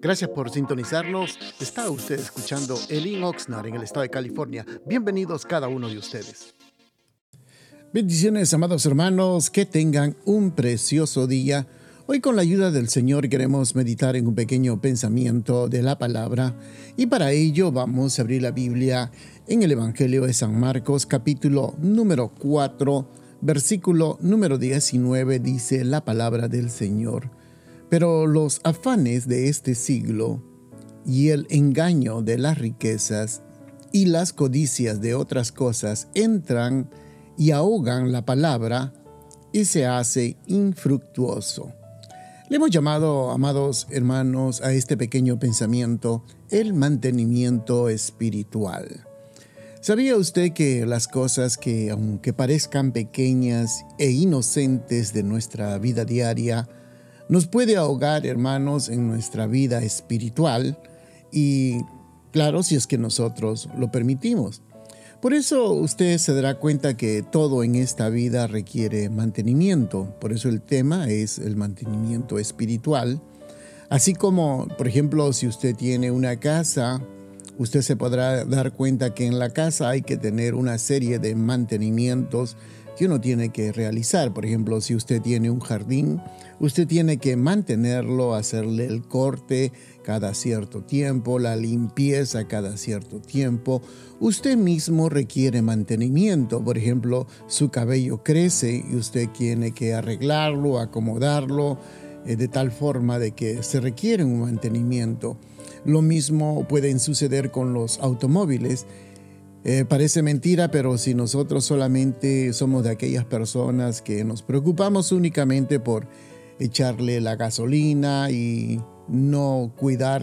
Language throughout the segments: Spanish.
Gracias por sintonizarnos. Está usted escuchando Elin Oxnard en el estado de California. Bienvenidos cada uno de ustedes. Bendiciones, amados hermanos, que tengan un precioso día. Hoy con la ayuda del Señor queremos meditar en un pequeño pensamiento de la palabra y para ello vamos a abrir la Biblia en el Evangelio de San Marcos capítulo número 4 versículo número 19 dice la palabra del Señor. Pero los afanes de este siglo y el engaño de las riquezas y las codicias de otras cosas entran y ahogan la palabra y se hace infructuoso. Le hemos llamado, amados hermanos, a este pequeño pensamiento el mantenimiento espiritual. ¿Sabía usted que las cosas que, aunque parezcan pequeñas e inocentes de nuestra vida diaria, nos puede ahogar, hermanos, en nuestra vida espiritual y, claro, si es que nosotros lo permitimos. Por eso usted se dará cuenta que todo en esta vida requiere mantenimiento. Por eso el tema es el mantenimiento espiritual. Así como, por ejemplo, si usted tiene una casa, usted se podrá dar cuenta que en la casa hay que tener una serie de mantenimientos que uno tiene que realizar. Por ejemplo, si usted tiene un jardín, usted tiene que mantenerlo, hacerle el corte cada cierto tiempo, la limpieza cada cierto tiempo. Usted mismo requiere mantenimiento. Por ejemplo, su cabello crece y usted tiene que arreglarlo, acomodarlo, eh, de tal forma de que se requiere un mantenimiento. Lo mismo puede suceder con los automóviles eh, parece mentira, pero si nosotros solamente somos de aquellas personas que nos preocupamos únicamente por echarle la gasolina y no cuidar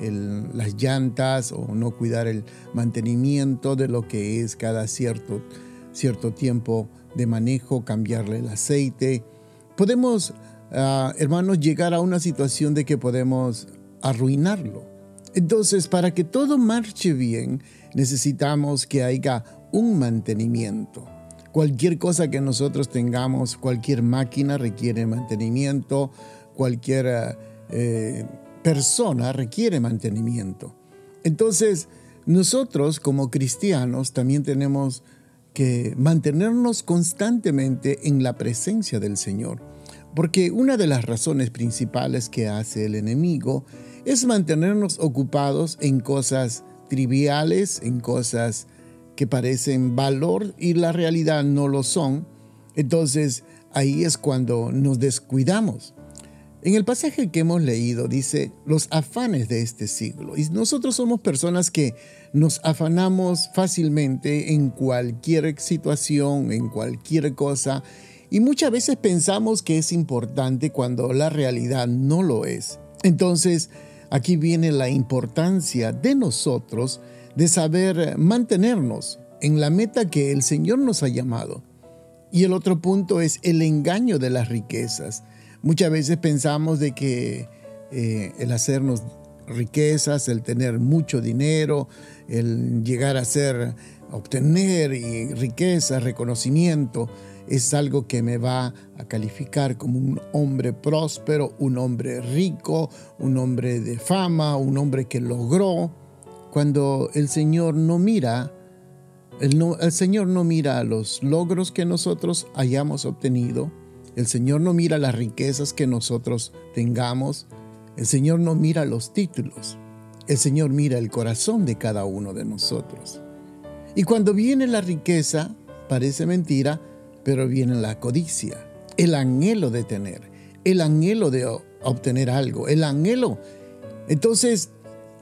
las llantas o no cuidar el mantenimiento de lo que es cada cierto, cierto tiempo de manejo, cambiarle el aceite, podemos, ah, hermanos, llegar a una situación de que podemos arruinarlo. Entonces, para que todo marche bien, necesitamos que haya un mantenimiento. Cualquier cosa que nosotros tengamos, cualquier máquina requiere mantenimiento, cualquier eh, persona requiere mantenimiento. Entonces, nosotros como cristianos también tenemos que mantenernos constantemente en la presencia del Señor, porque una de las razones principales que hace el enemigo es mantenernos ocupados en cosas triviales, en cosas que parecen valor y la realidad no lo son, entonces ahí es cuando nos descuidamos. En el pasaje que hemos leído dice los afanes de este siglo. Y nosotros somos personas que nos afanamos fácilmente en cualquier situación, en cualquier cosa. Y muchas veces pensamos que es importante cuando la realidad no lo es. Entonces, Aquí viene la importancia de nosotros de saber mantenernos en la meta que el Señor nos ha llamado. Y el otro punto es el engaño de las riquezas. Muchas veces pensamos de que eh, el hacernos riquezas, el tener mucho dinero, el llegar a ser, obtener riqueza, reconocimiento, es algo que me va a calificar como un hombre próspero, un hombre rico, un hombre de fama, un hombre que logró, cuando el Señor no mira, el, Señor no mira los logros que nosotros hayamos obtenido, el Señor no mira las riquezas que nosotros tengamos, el Señor no mira los títulos, el Señor mira el corazón de cada uno de nosotros. Y cuando viene la riqueza, parece mentira, pero viene la codicia, el anhelo de tener, el anhelo de obtener algo, el anhelo. Entonces,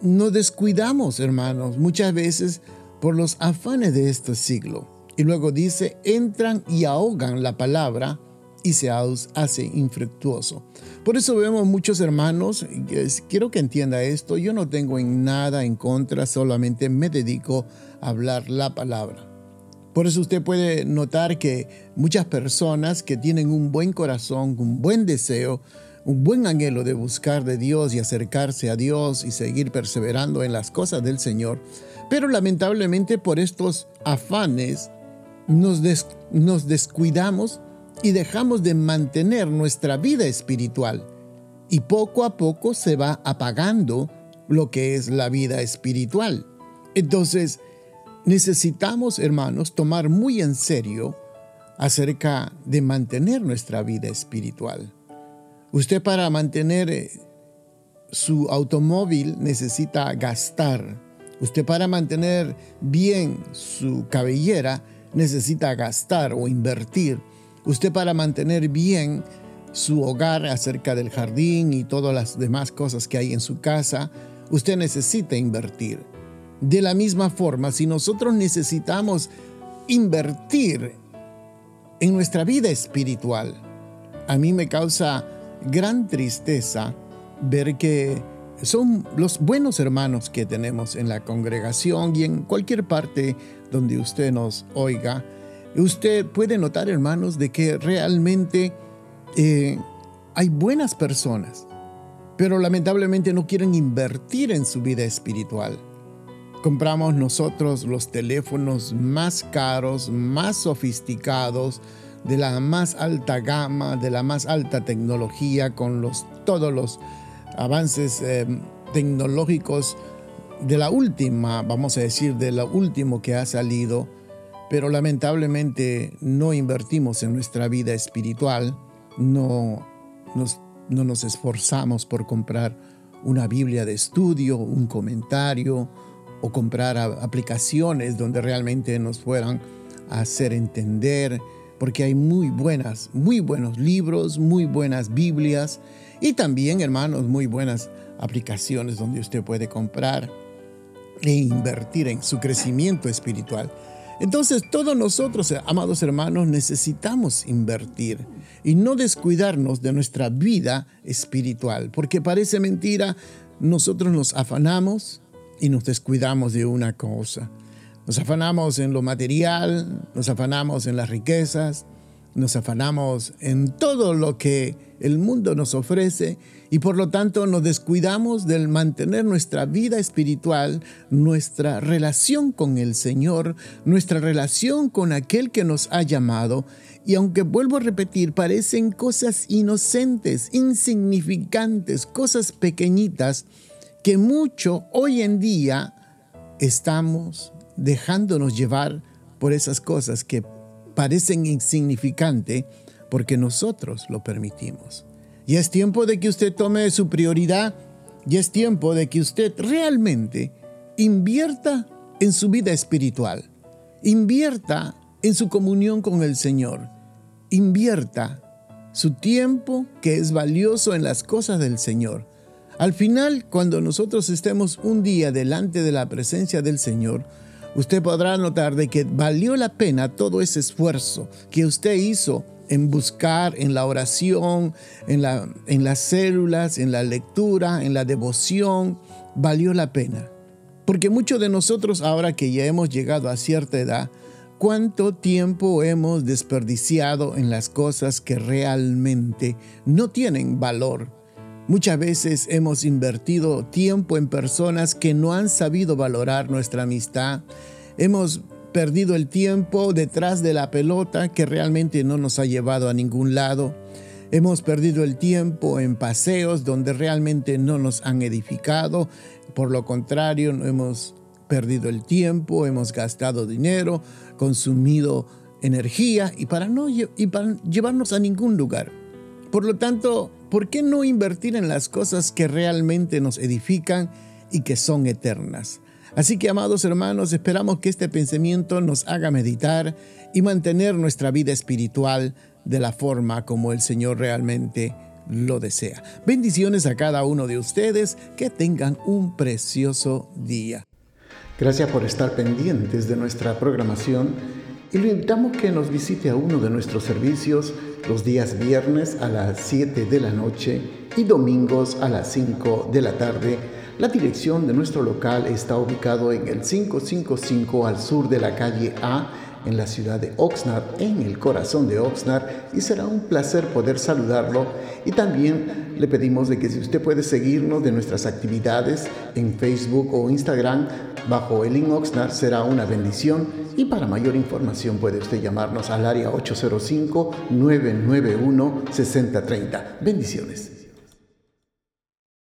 nos descuidamos, hermanos, muchas veces por los afanes de este siglo. Y luego dice, entran y ahogan la palabra y se hace infructuoso. Por eso vemos muchos hermanos, quiero que entienda esto, yo no tengo en nada en contra, solamente me dedico a hablar la palabra. Por eso usted puede notar que muchas personas que tienen un buen corazón, un buen deseo, un buen anhelo de buscar de Dios y acercarse a Dios y seguir perseverando en las cosas del Señor, pero lamentablemente por estos afanes nos, nos descuidamos y dejamos de mantener nuestra vida espiritual. y poco a poco se va apagando lo que es la vida espiritual. Entonces, necesitamos, hermanos, tomar muy en serio acerca de mantener nuestra vida espiritual. Usted para mantener eh, su automóvil necesita gastar. Usted para mantener bien su cabellera necesita gastar o invertir. Usted para mantener bien su hogar acerca del jardín y todas las demás cosas que hay en su casa, usted necesita invertir. De la misma forma, si nosotros necesitamos invertir en nuestra vida espiritual, a mí me causa gran tristeza ver que son los buenos hermanos que tenemos en la congregación y en cualquier parte donde usted nos oiga. Usted puede notar, hermanos, de que realmente eh, hay buenas personas, pero lamentablemente no quieren invertir en su vida espiritual. Compramos nosotros los teléfonos más caros, más sofisticados, de la más alta gama, de la más alta tecnología, con todos los avances eh, tecnológicos de la última, vamos a decir, de lo último que ha salido, pero lamentablemente no invertimos en nuestra vida espiritual, no nos esforzamos por comprar una Biblia de estudio, un comentario o comprar aplicaciones donde realmente nos fueran a hacer entender, porque hay muy buenas, muy buenos libros, muy buenas Biblias y también, hermanos, muy buenas aplicaciones donde usted puede comprar e invertir en su crecimiento espiritual. Entonces, todos nosotros, amados hermanos, necesitamos invertir y no descuidarnos de nuestra vida espiritual, porque parece mentira, nosotros nos afanamos y nos descuidamos de una cosa. Nos afanamos en lo material, nos afanamos en las riquezas, nos afanamos en todo lo que el mundo nos ofrece y por lo tanto nos descuidamos del mantener nuestra vida espiritual, nuestra relación con el Señor, nuestra relación con aquel que nos ha llamado. Y aunque vuelvo a repetir, parecen cosas inocentes, insignificantes, cosas pequeñitas que mucho hoy en día estamos dejándonos llevar por esas cosas que parecen insignificantes porque nosotros lo permitimos. Y es tiempo de que usted tome su prioridad y es tiempo de que usted realmente invierta en su vida espiritual, invierta en su comunión con el Señor, invierta su tiempo que es valioso en las cosas del Señor. Al final, cuando nosotros estemos un día delante de la presencia del Señor, usted podrá notar de que valió la pena todo ese esfuerzo que usted hizo en buscar, en la oración, en, en las células, en la lectura, en la devoción, valió la pena. Porque muchos de nosotros, ahora que ya hemos llegado a cierta edad, ¿cuánto tiempo hemos desperdiciado en las cosas que realmente no tienen valor? Muchas veces hemos invertido tiempo en personas que no han sabido valorar nuestra amistad. Hemos perdido el tiempo detrás de la pelota que realmente no nos ha llevado a ningún lado. Hemos perdido el tiempo en paseos donde realmente no nos han edificado. Por lo contrario, hemos perdido el tiempo, hemos gastado dinero, consumido energía y para no y para llevarnos a ningún lugar. Por lo tanto, ¿por qué no invertir en las cosas que realmente nos edifican y que son eternas? Así que, amados hermanos, esperamos que este pensamiento nos haga meditar y mantener nuestra vida espiritual de la forma como el Señor realmente lo desea. Bendiciones a cada uno de ustedes, que tengan un precioso día. Gracias por estar pendientes de nuestra programación y le invitamos que nos visite a uno de nuestros servicios los días viernes a las 7 de la noche y domingos a las 5 de la tarde. La dirección de nuestro local está ubicado en el 555 al sur de la calle A en la ciudad de Oxnard, en el corazón de Oxnard, y será un placer poder saludarlo. Y también le pedimos de que si usted puede seguirnos de nuestras actividades en Facebook o Instagram bajo el Oxnard será una bendición. Y para mayor información puede usted llamarnos al área 805-991-6030. Bendiciones.